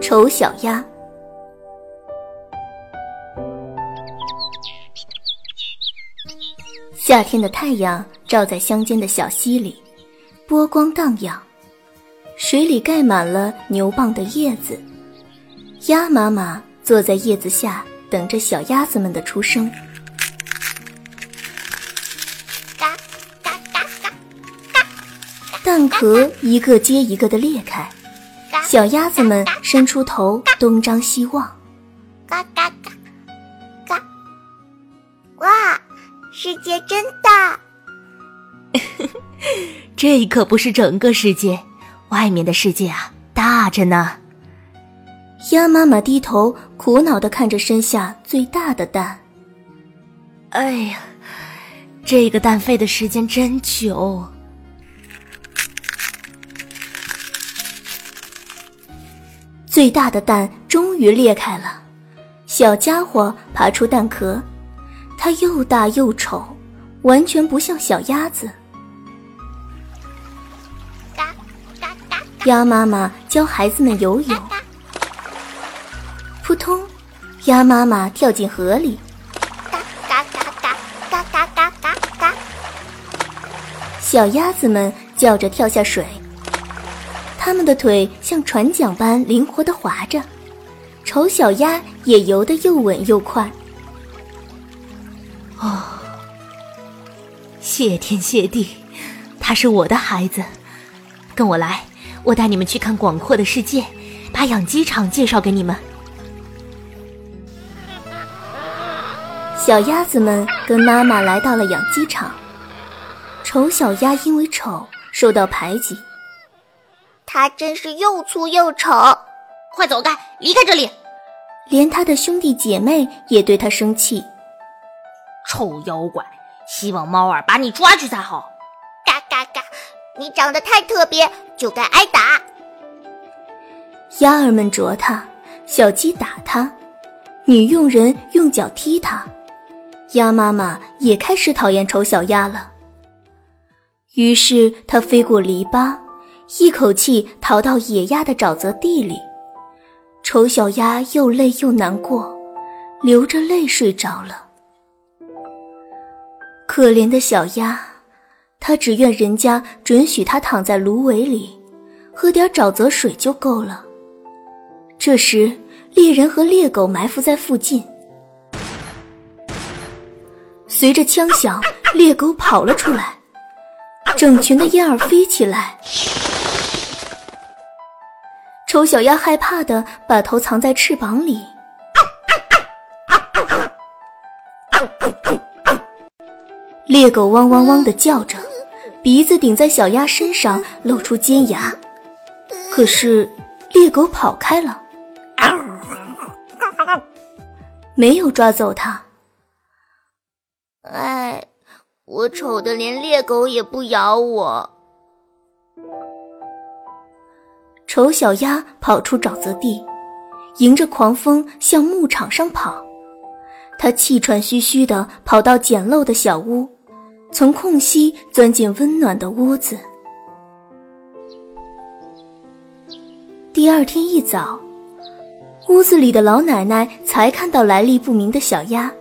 丑小鸭。夏天的太阳照在乡间的小溪里，波光荡漾，水里盖满了牛蒡的叶子。鸭妈妈坐在叶子下，等着小鸭子们的出生。蛋壳一个接一个的裂开。小鸭子们伸出头，东张西望。嘎嘎嘎，嘎！哇，世界真大！这可不是整个世界，外面的世界啊，大着呢。鸭妈妈低头苦恼的看着身下最大的蛋。哎呀，这个蛋飞的时间真久。最大的蛋终于裂开了，小家伙爬出蛋壳，它又大又丑，完全不像小鸭子。鸭妈妈教孩子们游泳，扑通，鸭妈妈跳进河里，嘎嘎嘎嘎嘎嘎嘎嘎，小鸭子们叫着跳下水。它们的腿像船桨般灵活的划着，丑小鸭也游得又稳又快。哦，谢天谢地，他是我的孩子。跟我来，我带你们去看广阔的世界，把养鸡场介绍给你们。小鸭子们跟妈妈来到了养鸡场，丑小鸭因为丑受到排挤。他真是又粗又丑，快走开，离开这里！连他的兄弟姐妹也对他生气。臭妖怪，希望猫儿把你抓去才好。嘎嘎嘎，你长得太特别，就该挨打。鸭儿们啄他，小鸡打他，女佣人用脚踢他，鸭妈妈也开始讨厌丑小鸭了。于是它飞过篱笆。一口气逃到野鸭的沼泽地里，丑小鸭又累又难过，流着泪睡着了。可怜的小鸭，它只愿人家准许它躺在芦苇里，喝点沼泽水就够了。这时，猎人和猎狗埋伏在附近，随着枪响，猎狗跑了出来，整群的燕儿飞起来。丑小鸭害怕的把头藏在翅膀里，猎狗汪汪汪的叫着，鼻子顶在小鸭身上，露出尖牙。可是猎狗跑开了，没有抓走它。哎，我丑的连猎狗也不咬我。丑小鸭跑出沼泽地，迎着狂风向牧场上跑。它气喘吁吁地跑到简陋的小屋，从空隙钻进温暖的屋子。第二天一早，屋子里的老奶奶才看到来历不明的小鸭。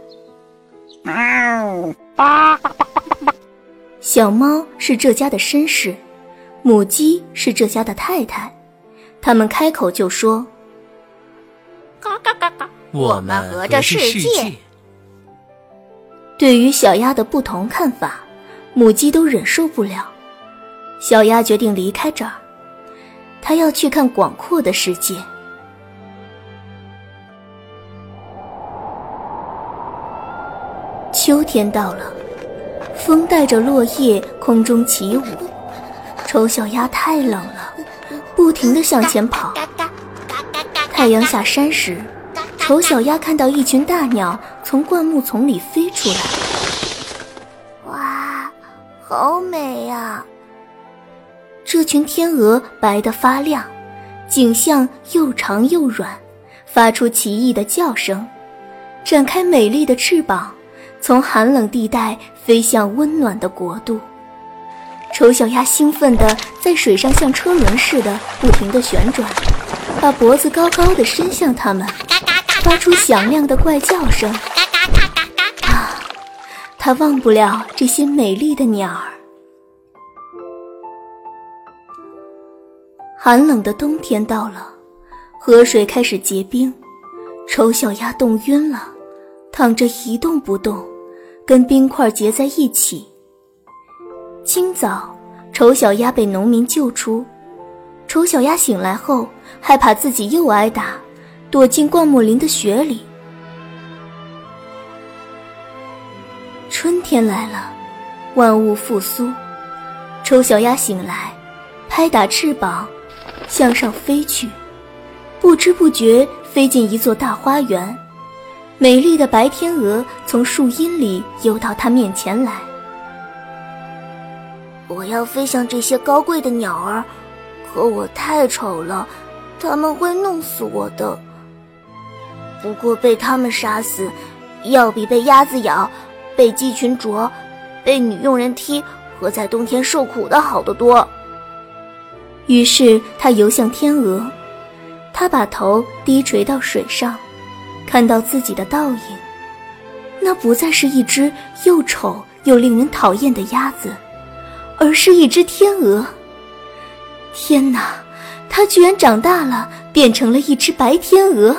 小猫是这家的绅士，母鸡是这家的太太。他们开口就说：“嘎嘎嘎嘎，我们和着世界。”对于小鸭的不同看法，母鸡都忍受不了。小鸭决定离开这儿，它要去看广阔的世界。秋天到了，风带着落叶空中起舞，丑小鸭太冷了。不停地向前跑，太阳下山时，丑小鸭看到一群大鸟从灌木丛里飞出来。哇，好美呀！这群天鹅白得发亮，颈项又长又软，发出奇异的叫声，展开美丽的翅膀，从寒冷地带飞向温暖的国度。丑小鸭兴奋地在水上像车轮似的不停地旋转，把脖子高高的伸向它们，发出响亮的怪叫声。啊，它忘不了这些美丽的鸟儿。寒冷的冬天到了，河水开始结冰，丑小鸭冻晕了，躺着一动不动，跟冰块结在一起。清早，丑小鸭被农民救出。丑小鸭醒来后，害怕自己又挨打，躲进灌木林的雪里。春天来了，万物复苏。丑小鸭醒来，拍打翅膀，向上飞去，不知不觉飞进一座大花园。美丽的白天鹅从树荫里游到它面前来。我要飞向这些高贵的鸟儿，可我太丑了，他们会弄死我的。不过被他们杀死，要比被鸭子咬、被鸡群啄、被女佣人踢和在冬天受苦的好得多。于是他游向天鹅，他把头低垂到水上，看到自己的倒影，那不再是一只又丑又令人讨厌的鸭子。而是一只天鹅。天哪，它居然长大了，变成了一只白天鹅。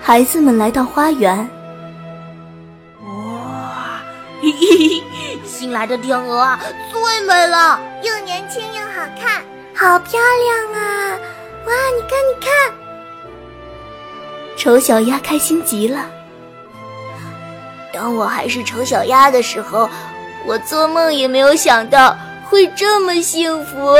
孩子们来到花园，哇，嘿嘿，新来的天鹅啊，最美了，又年轻又好看，好漂亮啊！哇，你看，你看，丑小鸭开心极了。当我还是丑小鸭的时候，我做梦也没有想到会这么幸福。